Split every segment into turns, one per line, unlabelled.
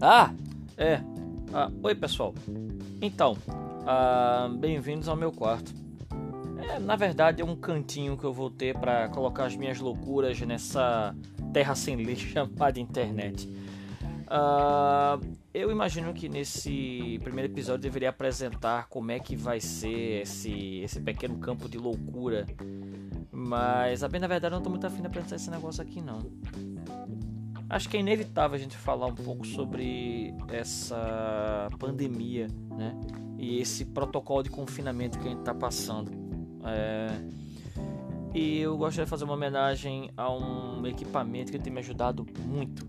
Ah, é. Ah, oi, pessoal. Então, ah, bem-vindos ao meu quarto. É, na verdade, é um cantinho que eu vou ter para colocar as minhas loucuras nessa terra sem lei chamada internet. Ah, eu imagino que nesse primeiro episódio deveria apresentar como é que vai ser esse, esse pequeno campo de loucura. Mas, a bem na verdade, eu não tô muito afim de apresentar esse negócio aqui, não acho que é inevitável a gente falar um pouco sobre essa pandemia, né? E esse protocolo de confinamento que a gente está passando. É... E eu gostaria de fazer uma homenagem a um equipamento que tem me ajudado muito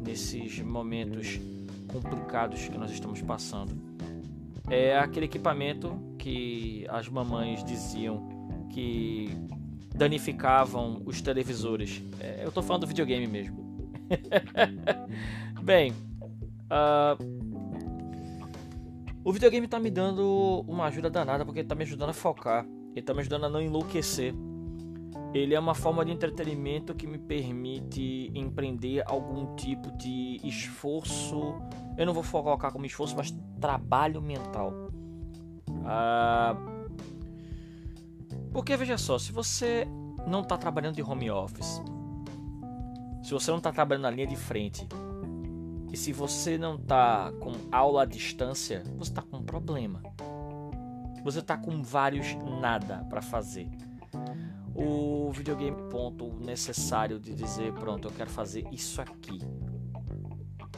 nesses momentos complicados que nós estamos passando. É aquele equipamento que as mamães diziam que danificavam os televisores. É, eu estou falando do videogame mesmo. Bem, uh, o videogame tá me dando uma ajuda danada porque ele tá me ajudando a focar, ele tá me ajudando a não enlouquecer. Ele é uma forma de entretenimento que me permite empreender algum tipo de esforço. Eu não vou colocar como esforço, mas trabalho mental. Uh, porque veja só, se você não está trabalhando de home office, se você não está trabalhando na linha de frente e se você não está com aula à distância, você está com um problema. Você está com vários nada para fazer. O videogame ponto necessário de dizer pronto, eu quero fazer isso aqui.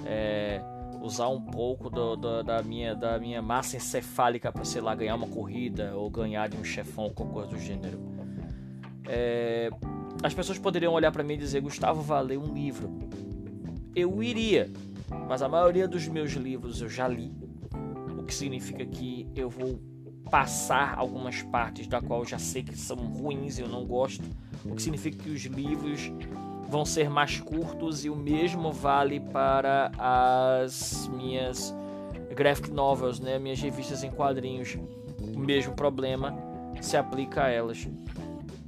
É, usar um pouco do, do, da, minha, da minha massa encefálica para sei lá ganhar uma corrida ou ganhar de um chefão ou qualquer coisa do gênero. É, as pessoas poderiam olhar para mim e dizer: Gustavo, valeu um livro. Eu iria, mas a maioria dos meus livros eu já li, o que significa que eu vou passar algumas partes da qual eu já sei que são ruins e eu não gosto, o que significa que os livros vão ser mais curtos e o mesmo vale para as minhas graphic novels, né, minhas revistas em quadrinhos. O mesmo problema se aplica a elas.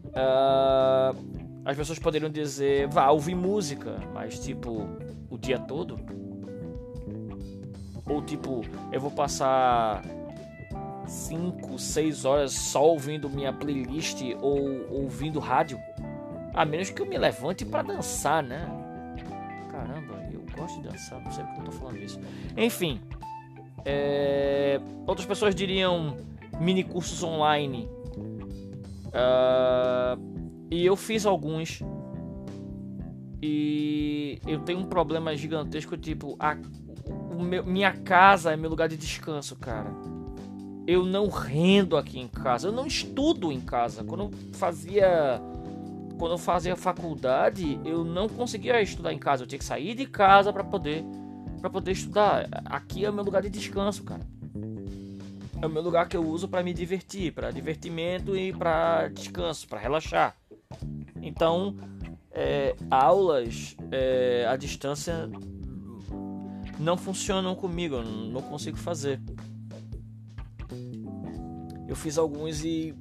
Uh, as pessoas poderiam dizer, vá ouvir música, mas tipo, o dia todo? Ou tipo, eu vou passar 5, 6 horas só ouvindo minha playlist ou ouvindo rádio? A menos que eu me levante para dançar, né? Caramba, eu gosto de dançar, não sei porque eu tô falando isso. Enfim, é... outras pessoas diriam mini cursos online. Uh e eu fiz alguns. E eu tenho um problema gigantesco, tipo, a, meu, minha casa é meu lugar de descanso, cara. Eu não rendo aqui em casa, eu não estudo em casa. Quando eu fazia quando eu fazia faculdade, eu não conseguia estudar em casa, eu tinha que sair de casa para poder para poder estudar. Aqui é o meu lugar de descanso, cara. É o meu lugar que eu uso para me divertir, para divertimento e para descanso, para relaxar. Então, é, aulas é, à distância não funcionam comigo, eu não consigo fazer. Eu fiz alguns e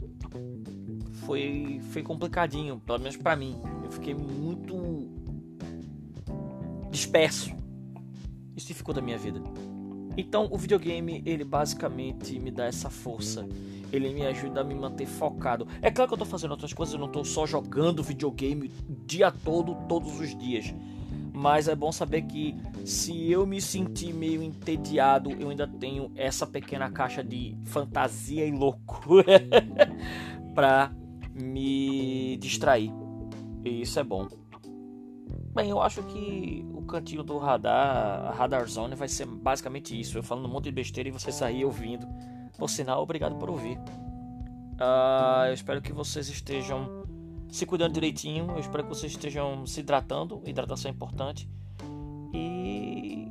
foi, foi complicadinho, pelo menos para mim. Eu fiquei muito disperso. Isso dificulta a minha vida. Então, o videogame, ele basicamente me dá essa força ele me ajuda a me manter focado. É claro que eu tô fazendo outras coisas, eu não tô só jogando videogame o dia todo, todos os dias. Mas é bom saber que se eu me sentir meio entediado, eu ainda tenho essa pequena caixa de fantasia e loucura para me distrair. E isso é bom. Bem, eu acho que o cantinho do radar, a Radar Zone, vai ser basicamente isso. Eu falando um monte de besteira e você sair ouvindo. Por sinal, obrigado por ouvir. Uh, eu espero que vocês estejam se cuidando direitinho. Eu espero que vocês estejam se hidratando. Hidratação é importante. E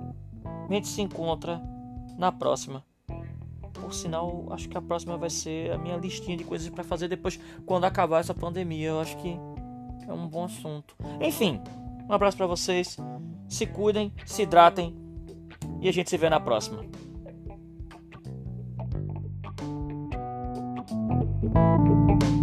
a gente se encontra na próxima. Por sinal, acho que a próxima vai ser a minha listinha de coisas para fazer depois, quando acabar essa pandemia. Eu acho que é um bom assunto. Enfim, um abraço para vocês. Se cuidem, se hidratem. E a gente se vê na próxima. Thank you.